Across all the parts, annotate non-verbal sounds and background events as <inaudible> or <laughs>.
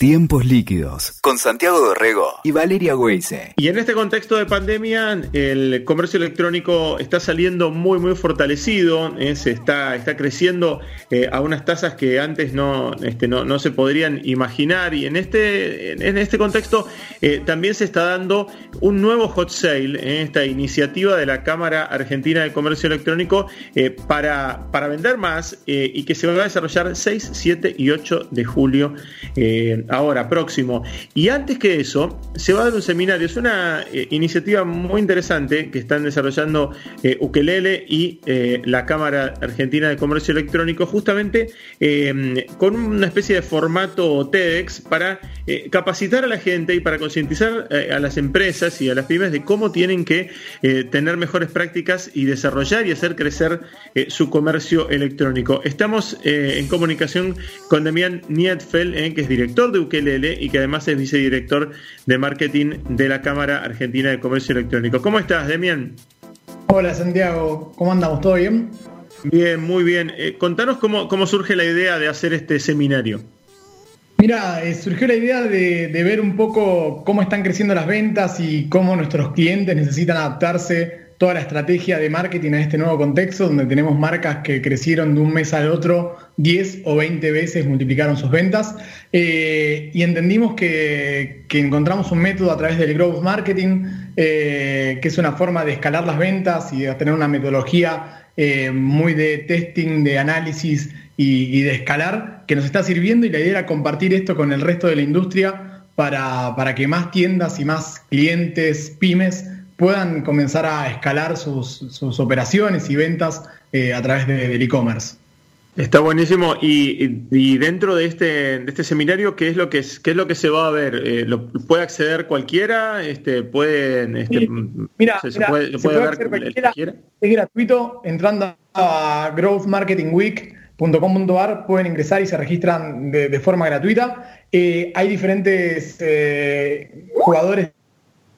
Tiempos líquidos con Santiago Dorrego y Valeria Weise. Y en este contexto de pandemia, el comercio electrónico está saliendo muy, muy fortalecido, eh, se está, está creciendo eh, a unas tasas que antes no, este, no, no, se podrían imaginar. Y en este, en este contexto eh, también se está dando un nuevo hot sale, esta iniciativa de la Cámara Argentina de Comercio Electrónico para, para vender más y que se va a desarrollar 6, 7 y 8 de julio ahora, próximo. Y antes que eso, se va a dar un seminario. Es una eh, iniciativa muy interesante que están desarrollando eh, Ukelele y eh, la Cámara Argentina de Comercio Electrónico, justamente con una especie de formato TEDx para capacitar a la gente y para concientizar a las empresas y a las pymes de cómo tienen que tener mejores prácticas y desarrollar y hacer crecer su comercio electrónico. Estamos en comunicación con Demian Nietfeld, que es director de Ukelele y que además es vicedirector de marketing de la Cámara Argentina de Comercio Electrónico. ¿Cómo estás, Demian? Hola, Santiago. ¿Cómo andamos? ¿Todo bien? Bien, muy bien. Eh, contanos cómo, cómo surge la idea de hacer este seminario. Mira, eh, surgió la idea de, ver un poco cómo están creciendo las ventas y cómo nuestros clientes necesitan adaptarse toda la estrategia de marketing a este nuevo contexto, donde tenemos marcas que crecieron de un mes al otro 10 o 20 veces, multiplicaron sus ventas, eh, y entendimos que, encontramos un método a través del growth marketing, eh, que es una forma de escalar las ventas y de tener una metodología eh, muy de testing, de análisis y, y, de escalar, que nos está sirviendo, y la idea era compartir esto con el resto de la industria para, para que más tiendas y más clientes, pymes, puedan comenzar a escalar sus, operaciones y ventas eh, a través del e-commerce. Está buenísimo. Y, dentro de este, de este seminario, ¿qué es lo que es, qué es lo que se va a ver? Eh, ¿lo, ¿Puede acceder cualquiera? Este, pueden, este, mira, se, puede, ver cualquiera. Es gratuito. Entrando a growthmarketingweek.com.ar pueden ingresar y se registran de, forma gratuita. Eh, hay diferentes jugadores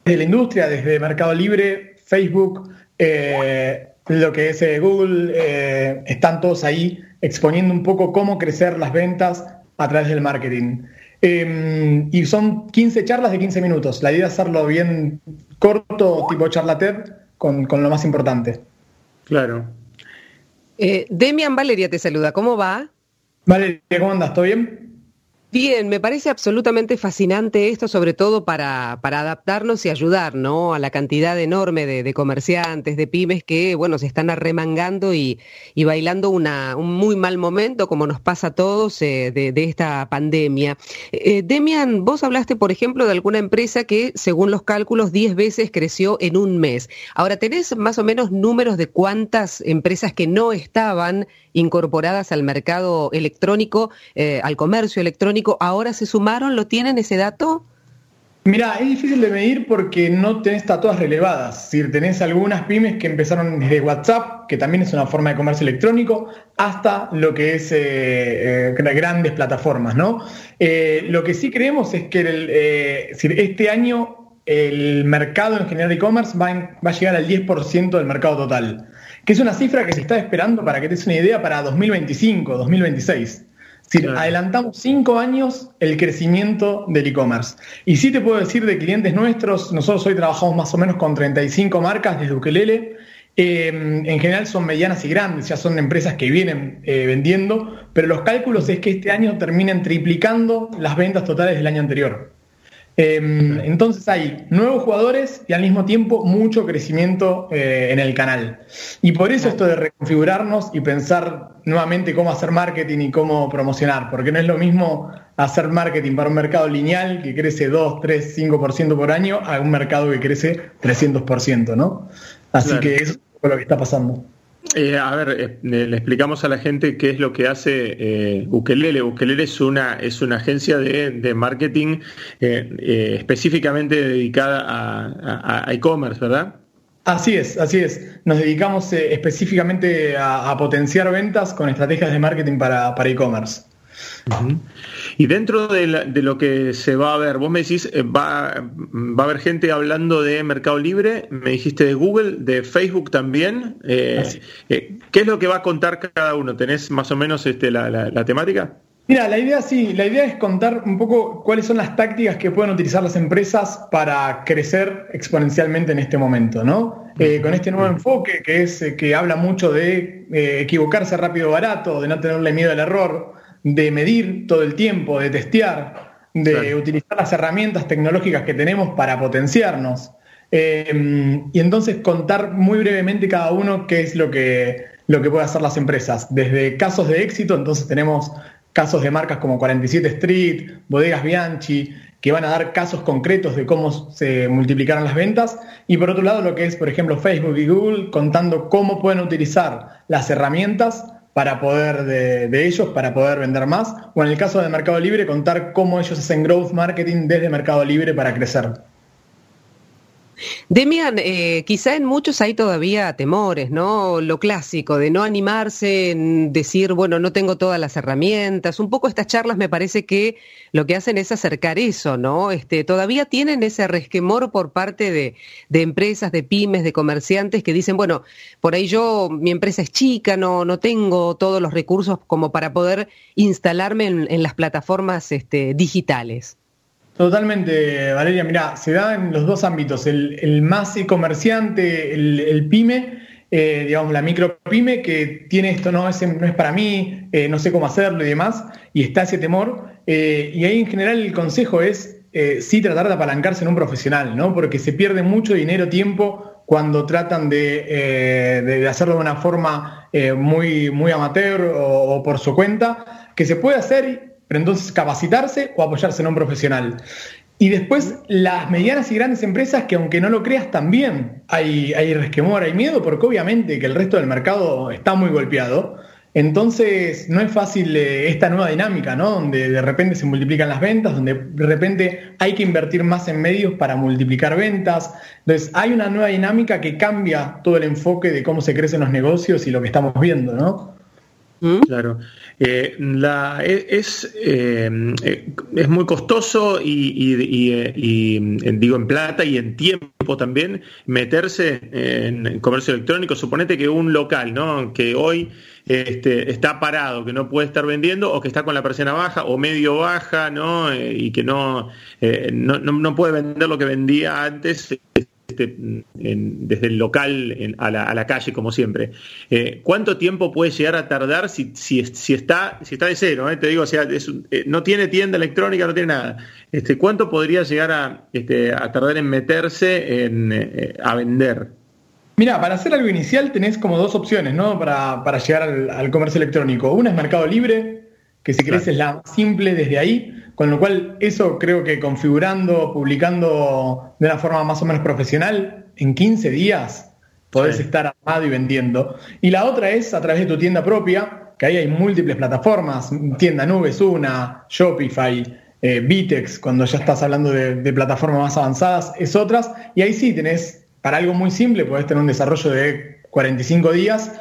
de la industria, desde Mercado Libre, Facebook, eh, lo que es eh, Google, eh, están todos ahí exponiendo un poco cómo crecer las ventas a través del marketing. Y son 15 charlas de 15 minutos. La idea es hacerlo bien corto, tipo charla TED, con, con lo más importante. Claro. Demian Valeria te saluda, ¿cómo va? Valeria, ¿cómo andas? ¿Todo bien? Bien, me parece absolutamente fascinante esto, sobre todo para, adaptarnos y ayudar ¿no? a la cantidad enorme de, comerciantes, de pymes que bueno, se están arremangando y, y bailando una, un muy mal momento, como nos pasa a todos, eh, de, esta pandemia. Eh, Demian, vos hablaste, por ejemplo, de alguna empresa que, según los cálculos, 10 veces creció en un mes. Ahora, ¿tenés más o menos números de cuántas empresas que no estaban incorporadas al mercado electrónico, eh, al comercio electrónico, ahora se sumaron? ¿Lo tienen ese dato? Mira, es difícil de medir porque no tenés todas relevadas. Si tenés algunas pymes que empezaron desde WhatsApp, que también es una forma de comercio electrónico, hasta lo que es eh, eh, grandes plataformas, ¿no? lo que sí creemos es que este año el mercado en general de e-commerce va, va, a llegar al 10% del mercado total que es una cifra que se está esperando, para que te des una idea, para 2025, 2026. Es adelantamos cinco años el crecimiento del e-commerce. Y sí te puedo decir de clientes nuestros, nosotros hoy trabajamos más o menos con 35 marcas desde Ukelele. Eh, en general son medianas y grandes, ya son empresas que vienen eh, vendiendo, pero los cálculos es que este año terminen triplicando las ventas totales del año anterior. Em, entonces hay nuevos jugadores y al mismo tiempo mucho crecimiento eh, en el canal. Y por eso esto de reconfigurarnos y pensar nuevamente cómo hacer marketing y cómo promocionar, porque no es lo mismo hacer marketing para un mercado lineal que crece 2, 3, 5% por año a un mercado que crece 300%, ¿no? Así que eso es lo que está pasando. Eh, a ver, eh, le explicamos a la gente qué es lo que hace eh, Ukelele. Ukelele es una, es una agencia de, marketing específicamente dedicada a e-commerce, ¿verdad? Así es, así es. Nos dedicamos específicamente a, potenciar ventas con estrategias de marketing para e-commerce. Y dentro de, lo que se va a ver, vos me decís, eh, va, va, a haber gente hablando de Mercado Libre, me dijiste de Google, de Facebook también. Eh, eh, ¿Qué es lo que va a contar cada uno? ¿Tenés más o menos este, la, temática? Mira, la idea sí, la idea es contar un poco cuáles son las tácticas que pueden utilizar las empresas para crecer exponencialmente en este momento, ¿no? Eh, con este nuevo enfoque que es eh, que habla mucho de eh, equivocarse rápido o barato, de no tenerle miedo al error, de medir todo el tiempo, de testear, de utilizar las herramientas tecnológicas que tenemos para potenciarnos. y entonces contar muy brevemente cada uno qué es lo que, lo que pueden hacer las empresas. Desde casos de éxito, entonces tenemos casos de marcas como 47 Street, Bodegas Bianchi, que van a dar casos concretos de cómo se multiplicaron las ventas. Y por otro lado, lo que es, por ejemplo, Facebook y Google contando cómo pueden utilizar las herramientas para poder de, ellos, para poder vender más. O en el caso de Mercado Libre, contar cómo ellos hacen growth marketing desde Mercado Libre para crecer. Demian, eh, quizá en muchos hay todavía temores, ¿no? Lo clásico de no animarse, en decir, bueno, no tengo todas las herramientas. Un poco estas charlas me parece que lo que hacen es acercar eso, ¿no? Este, todavía tienen ese resquemor por parte de, empresas, de pymes, de comerciantes que dicen, bueno, por ahí yo, mi empresa es chica, no, no tengo todos los recursos como para poder instalarme en, las plataformas este, digitales. Totalmente, Valeria. Mira, se da en los dos ámbitos. El, más comerciante, el, pyme, eh, digamos, la micro pyme, que tiene esto, no, es, no es para mí, eh, no sé cómo hacerlo y demás, y está ese temor. Eh, y ahí en general el consejo es sí tratar de apalancarse en un profesional, ¿no? Porque se pierde mucho dinero, tiempo cuando tratan de, hacerlo de una forma muy, muy amateur o, o por su cuenta, que se puede hacer pero entonces capacitarse o apoyarse en un profesional. Y después las medianas y grandes empresas que aunque no lo creas también hay, hay resquemor, hay miedo, porque obviamente que el resto del mercado está muy golpeado. Entonces no es fácil eh, esta nueva dinámica, ¿no? Donde de repente se multiplican las ventas, donde de repente hay que invertir más en medios para multiplicar ventas. Entonces hay una nueva dinámica que cambia todo el enfoque de cómo se crecen los negocios y lo que estamos viendo, ¿no? ¿Mm? Claro. Eh, e, es, eh, es muy costoso y, digo en plata y en tiempo también meterse en comercio electrónico. Suponete que un local, ¿no? Que hoy este, está parado, que no puede estar vendiendo, o que está con la persiana baja o medio baja, ¿no? Eh, y que no, no, no, puede vender lo que vendía antes este, desde el local a, la, calle, como siempre. Eh, ¿Cuánto tiempo puede llegar a tardar si, está, de cero? Eh? Te digo, eh, no tiene tienda electrónica, no tiene nada. Este, ¿Cuánto podría llegar a, este, tardar en meterse a vender? Mira, para hacer algo inicial tenés como dos opciones, ¿no? Para, llegar al, comercio electrónico. Una es Mercado Libre, que si querés es la simple desde ahí. Con lo cual, eso creo que configurando, publicando de una forma más o menos profesional, en 15 días podés estar armado y vendiendo. Y la otra es a través de tu tienda propia, que ahí hay múltiples plataformas, tienda nubes, una, Shopify, eh, Vitex, cuando ya estás hablando de, de, plataformas más avanzadas, es otras. Y ahí sí tenés, para algo muy simple, podés tener un desarrollo de 45 días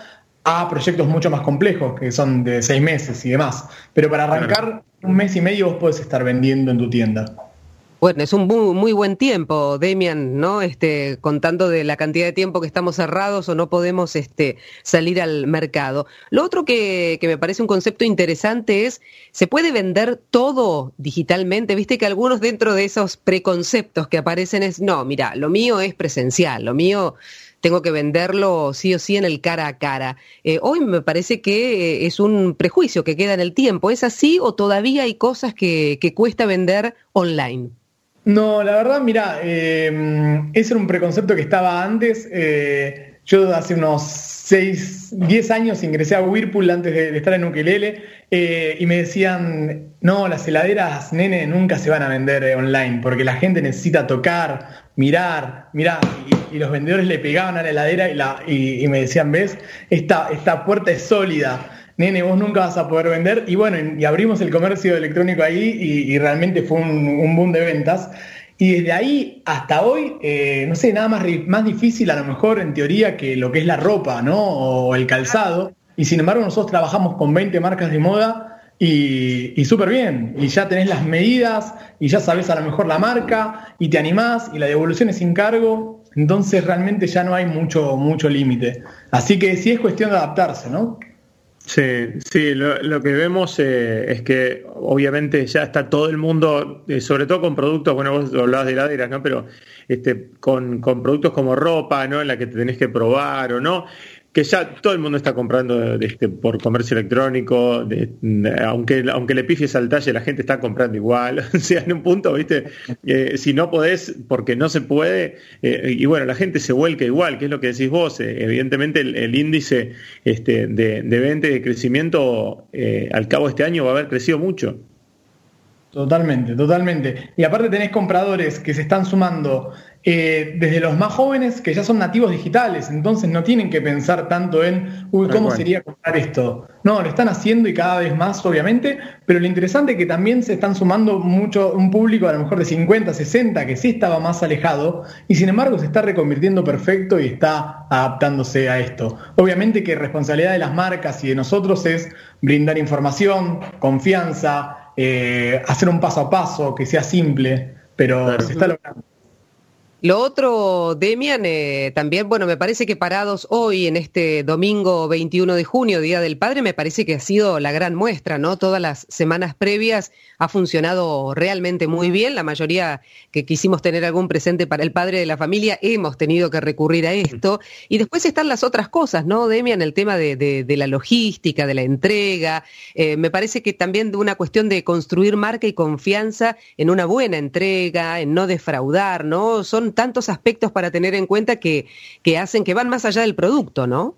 a proyectos mucho más complejos, que son de 6 meses y demás. Pero para arrancar, un mes y medio vos podés estar vendiendo en tu tienda. Bueno, es un muy, buen tiempo, Demian, ¿no? Este, contando de la cantidad de tiempo que estamos cerrados o no podemos este, salir al mercado. Lo otro que, que, me parece un concepto interesante es, ¿se puede vender todo digitalmente? Viste que algunos dentro de esos preconceptos que aparecen es, no, mira, lo mío es presencial, lo mío tengo que venderlo sí o sí en el cara a cara. Eh, hoy me parece que eh, es un prejuicio que queda en el tiempo. ¿Es así o todavía hay cosas que, cuesta vender online? No, la verdad, mira, eh, ese era un preconcepto que estaba antes. Eh, yo hace unos 6, 10 años ingresé a Whirlpool antes de, estar en Ukelele y me decían, no, las heladeras, nene, nunca se van a vender online porque la gente necesita tocar, mirar, mirar. Y, los vendedores le pegaban a la heladera y, la, y, me decían, ves, esta, esta puerta es sólida. Nene, vos nunca vas a poder vender. Y bueno, y abrimos el comercio electrónico ahí y, realmente fue un, boom de ventas. Y desde ahí hasta hoy, eh, no sé, nada más, más difícil a lo mejor en teoría que lo que es la ropa, ¿no? O el calzado. Y sin embargo nosotros trabajamos con 20 marcas de moda y, súper bien, y ya tenés las medidas, y ya sabes a lo mejor la marca, y te animás, y la devolución es sin cargo, entonces realmente ya no hay mucho, mucho límite. Así que sí es cuestión de adaptarse, ¿no? Sí, sí, lo, que vemos eh, es que obviamente ya está todo el mundo, eh, sobre todo con productos, bueno, vos hablabas de heladeras, ¿no? Pero este, con, con, productos como ropa, ¿no? En la que te tenés que probar o no, que ya todo el mundo está comprando este, por comercio electrónico, aunque, aunque le pifies al talle, la gente está comprando igual. <laughs> o sea, en un punto, viste, eh, si no podés, porque no se puede, eh, y bueno, la gente se vuelca igual, que es lo que decís vos. Eh, evidentemente el, índice este, de, de venta y de crecimiento al cabo de este año va a haber crecido mucho. Totalmente, totalmente. Y aparte tenés compradores que se están sumando eh, desde los más jóvenes que ya son nativos digitales, entonces no tienen que pensar tanto en, uy, ¿cómo sería comprar esto? No, lo están haciendo y cada vez más, obviamente, pero lo interesante es que también se están sumando mucho, un público a lo mejor de 50, 60, que sí estaba más alejado, y sin embargo se está reconvirtiendo perfecto y está adaptándose a esto. Obviamente que responsabilidad de las marcas y de nosotros es brindar información, confianza, eh, hacer un paso a paso, que sea simple, pero se está logrando. Lo otro, Demian, eh, también, bueno, me parece que parados hoy, en este domingo 21 de junio, Día del Padre, me parece que ha sido la gran muestra, ¿no? Todas las semanas previas ha funcionado realmente muy bien. La mayoría que quisimos tener algún presente para el padre de la familia, hemos tenido que recurrir a esto. Y después están las otras cosas, ¿no, Demian? El tema de, la logística, de la entrega. Eh, me parece que también de una cuestión de construir marca y confianza en una buena entrega, en no defraudar, ¿no? Son tantos aspectos para tener en cuenta que, que hacen que van más allá del producto, ¿no?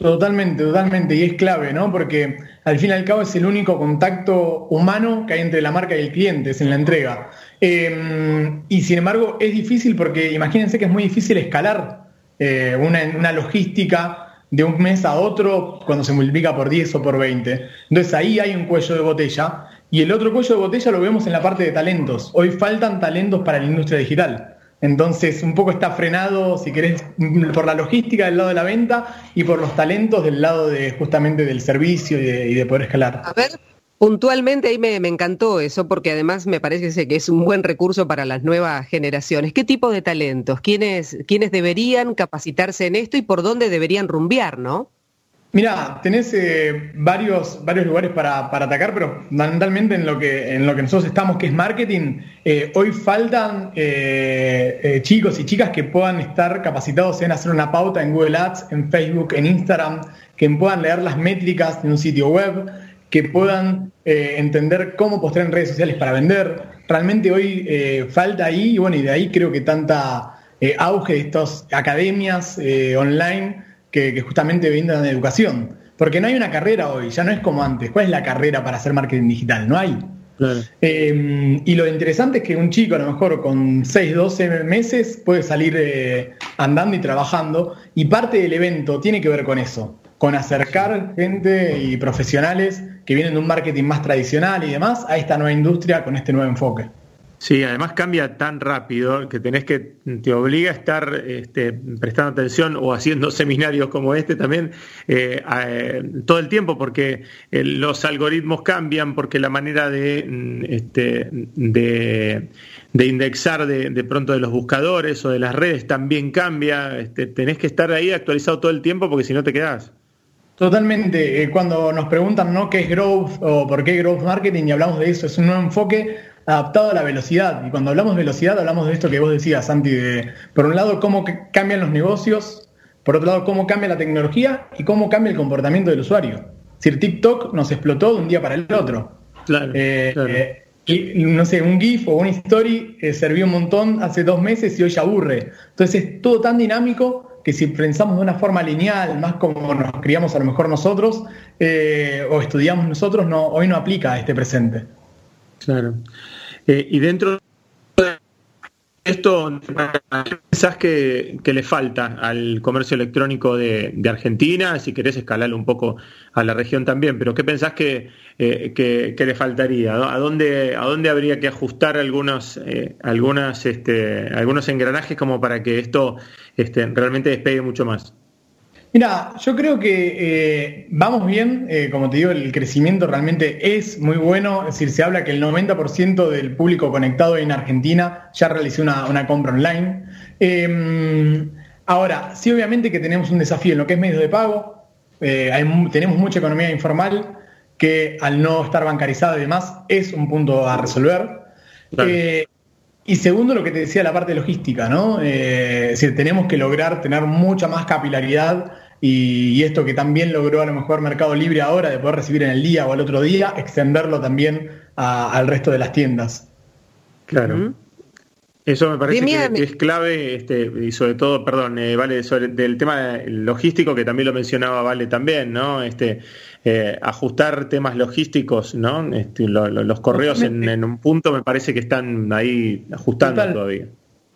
Totalmente, totalmente, y es clave, ¿no? Porque al fin y al cabo es el único contacto humano que hay entre la marca y el cliente, es en la entrega. Em, y sin embargo es difícil porque imagínense que es muy difícil escalar eh, una, una, logística de un mes a otro cuando se multiplica por 10 o por 20. Entonces ahí hay un cuello de botella y el otro cuello de botella lo vemos en la parte de talentos. Hoy faltan talentos para la industria digital. Entonces, un poco está frenado, si querés, por la logística del lado de la venta y por los talentos del lado de justamente del servicio y de, poder escalar. A ver, puntualmente ahí me, encantó eso, porque además me parece que es un buen recurso para las nuevas generaciones. ¿Qué tipo de talentos? ¿Quiénes, quiénes deberían capacitarse en esto y por dónde deberían rumbear, no? Mira, tenés eh, varios, varios lugares para, atacar, pero fundamentalmente en lo, que, en lo que nosotros estamos, que es marketing, eh, hoy faltan eh, chicos y chicas que puedan estar capacitados en hacer una pauta en Google Ads, en Facebook, en Instagram, que puedan leer las métricas de un sitio web, que puedan entender cómo postear en redes sociales para vender. Realmente hoy falta ahí, y bueno, y de ahí creo que tanta auge de estas academias online que, justamente brindan educación. Porque no hay una carrera hoy, ya no es como antes. ¿Cuál es la carrera para hacer marketing digital? No hay. Eh, y lo interesante es que un chico a lo mejor con 6, 12 meses puede salir eh, andando y trabajando y parte del evento tiene que ver con eso, con acercar gente y profesionales que vienen de un marketing más tradicional y demás a esta nueva industria con este nuevo enfoque. Sí, además cambia tan rápido que tenés que, te obliga a estar este, prestando atención o haciendo <laughs> seminarios como este también eh, eh, todo el tiempo, porque eh, los algoritmos cambian, porque la manera de, mm, este, de, indexar de, pronto de los buscadores o de las redes también cambia. Este, tenés que estar ahí actualizado todo el tiempo porque si no te quedás. Totalmente. Cuando nos preguntan ¿no? qué es growth o por qué growth marketing y hablamos de eso, es un nuevo enfoque adaptado a la velocidad. Y cuando hablamos de velocidad, hablamos de esto que vos decías, Santi, de, por un lado, cómo cambian los negocios, por otro lado, cómo cambia la tecnología y cómo cambia el comportamiento del usuario. Es decir, TikTok nos explotó de un día para el otro. Claro, eh, eh, y, no sé, un GIF o una story eh, servía un montón hace dos meses y hoy ya aburre. Entonces es todo tan dinámico que si pensamos de una forma lineal, más como nos criamos a lo mejor nosotros o estudiamos nosotros, no, hoy no aplica a este presente. Claro. Eh, y dentro de esto, ¿qué pensás que, le falta al comercio electrónico de, Argentina? Si querés escalarlo un poco a la región también, pero ¿qué pensás que, eh, le faltaría? ¿A dónde, ¿A dónde habría que ajustar algunos, eh, este, algunos engranajes como para que esto este, realmente despegue mucho más? Mira, yo creo que eh, vamos bien, eh, como te digo, el crecimiento realmente es muy bueno, es decir, se habla que el 90% del público conectado en Argentina ya realizó una, compra online. Em, ahora, sí obviamente que tenemos un desafío en lo que es medios de pago, Eh, tenemos mucha economía informal que al no estar bancarizada y demás es un punto a resolver. Eh, y segundo, lo que te decía la parte logística, ¿no? es decir, tenemos que lograr tener mucha más capilaridad y, esto que también logró a lo mejor Mercado Libre ahora, de poder recibir en el día o al otro día, extenderlo también al resto de las tiendas. Claro. Eso me parece que, es clave, este, y sobre todo, perdón, eh, Vale, sobre del tema logístico, que también lo mencionaba Vale también, ¿no? Este, eh, ajustar temas logísticos, ¿no? Este, los correos en, un punto me parece que están ahí ajustando todavía.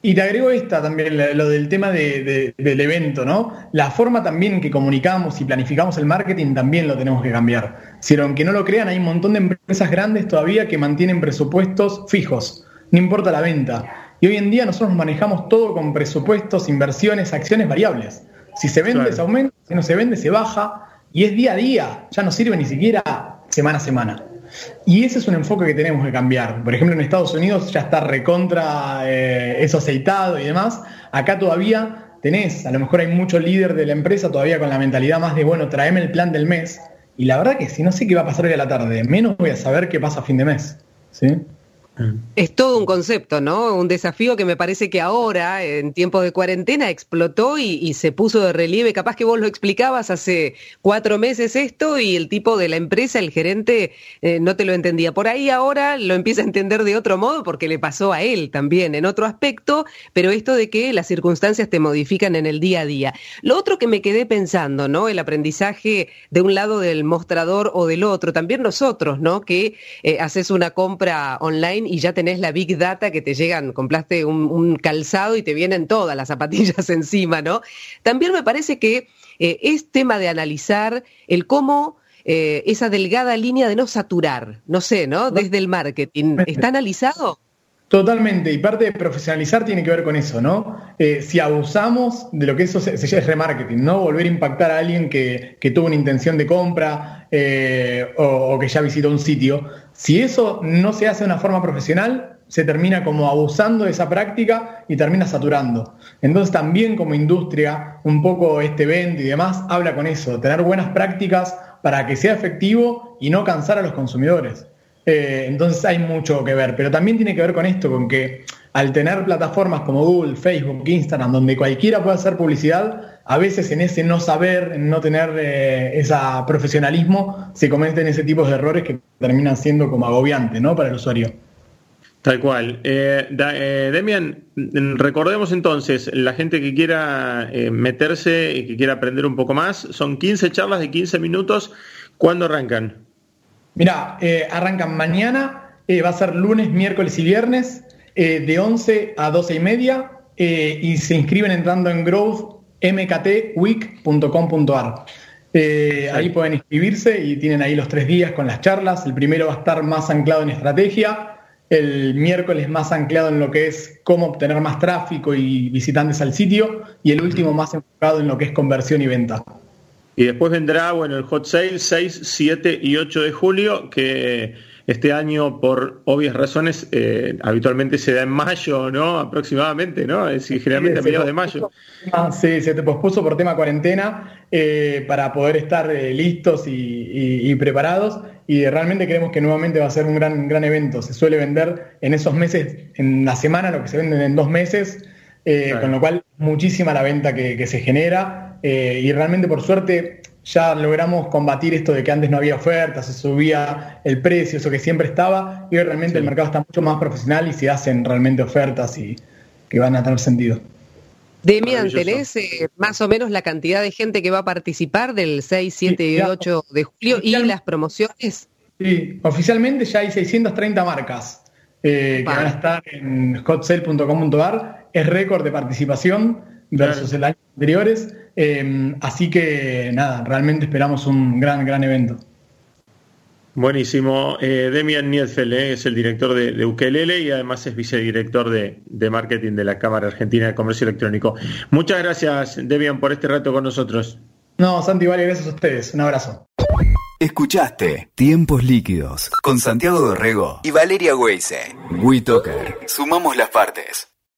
Y te agrego esta también, lo del tema del evento, ¿no? La forma también que comunicamos y planificamos el marketing también lo tenemos que cambiar. Si aunque no lo crean, hay un montón de empresas grandes todavía que mantienen presupuestos fijos, no importa la venta. Y hoy en día nosotros manejamos todo con presupuestos, inversiones, acciones variables. Si se vende, se aumenta, si no se vende, se baja, y es día a día, ya no sirve ni siquiera semana a semana. Y ese es un enfoque que tenemos que cambiar. Por ejemplo, en Estados Unidos ya está recontra eh, eso aceitado y demás. Acá todavía tenés, a lo mejor hay mucho líder de la empresa todavía con la mentalidad más de, bueno, tráeme el plan del mes. Y la verdad que si no sé qué va a pasar hoy a la tarde, menos voy a saber qué pasa a fin de mes. ¿sí? Es todo un concepto, ¿no? Un desafío que me parece que ahora, en tiempo de cuarentena, explotó y, se puso de relieve. Capaz que vos lo explicabas hace cuatro meses esto y el tipo de la empresa, el gerente, eh, no te lo entendía. Por ahí ahora lo empieza a entender de otro modo porque le pasó a él también en otro aspecto, pero esto de que las circunstancias te modifican en el día a día. Lo otro que me quedé pensando, ¿no? El aprendizaje de un lado del mostrador o del otro, también nosotros, ¿no? Que eh, haces una compra online y ya tenés la big data que te llegan, compraste un, calzado y te vienen todas las zapatillas <laughs> encima, ¿no? También me parece que eh, es tema de analizar el cómo eh, esa delgada línea de no saturar, no sé, ¿no? Desde el marketing, ¿está analizado? Totalmente, y parte de profesionalizar tiene que ver con eso, ¿no? Eh, si abusamos de lo que eso se, llama remarketing, ¿no? Volver a impactar a alguien que, tuvo una intención de compra o, que ya visitó un sitio, si eso no se hace de una forma profesional, se termina como abusando de esa práctica y termina saturando. Entonces también como industria, un poco este evento y demás, habla con eso, tener buenas prácticas para que sea efectivo y no cansar a los consumidores. Eh, entonces hay mucho que ver, pero también tiene que ver con esto, con que al tener plataformas como Google, Facebook, Instagram, donde cualquiera puede hacer publicidad, a veces en ese no saber, en no tener eh, ese profesionalismo, se cometen ese tipo de errores que terminan siendo como agobiantes ¿no? para el usuario. Tal cual. Eh, eh, Demian, recordemos entonces, la gente que quiera meterse y que quiera aprender un poco más, son 15 charlas de 15 minutos. ¿Cuándo arrancan? Mira, arrancan mañana, va a ser lunes, miércoles y viernes. Eh, de 11 a 12 y media eh, y se inscriben entrando en growthmktweek.com.ar. Eh, ahí pueden inscribirse y tienen ahí los tres días con las charlas. El primero va a estar más anclado en estrategia, el miércoles más anclado en lo que es cómo obtener más tráfico y visitantes al sitio y el último más enfocado en lo que es conversión y venta. Y después vendrá, bueno, el hot sale 6, 7 y 8 de julio, que este año, por obvias razones, eh, habitualmente se da en mayo, ¿no? Aproximadamente, ¿no? Es decir, generalmente a mediados de mayo. Sí, se te pospuso por tema cuarentena eh, para poder estar eh, listos y, preparados. Y realmente creemos que nuevamente va a ser un gran, gran evento. Se suele vender en esos meses, en la semana, lo que se venden en dos meses. Con lo cual, muchísima la venta que, que se genera. y realmente, por suerte, ya logramos combatir esto de que antes no había ofertas, se subía el precio, eso que siempre estaba, y hoy realmente el mercado está mucho más profesional y se hacen realmente ofertas y que van a tener sentido. Demian, ¿tenés eh, más o menos la cantidad de gente que va a participar del 6, 7 y 8 de julio y las promociones? Sí, oficialmente ya hay 630 marcas eh, que van a estar en hotsale.com.ar, es récord de participación versus el año anteriores. Em, así que nada, realmente esperamos un gran, gran evento. Buenísimo. Eh, Demian Niedfeld eh, es el director de, de, Ukelele y además es vicedirector de, de, marketing de la Cámara Argentina de Comercio Electrónico. Muchas gracias, Demian, por este rato con nosotros. No, Santi, vale, gracias a ustedes. Un abrazo. Escuchaste Tiempos Líquidos con Santiago Dorrego y Valeria Weise. WeToker. Sumamos las partes.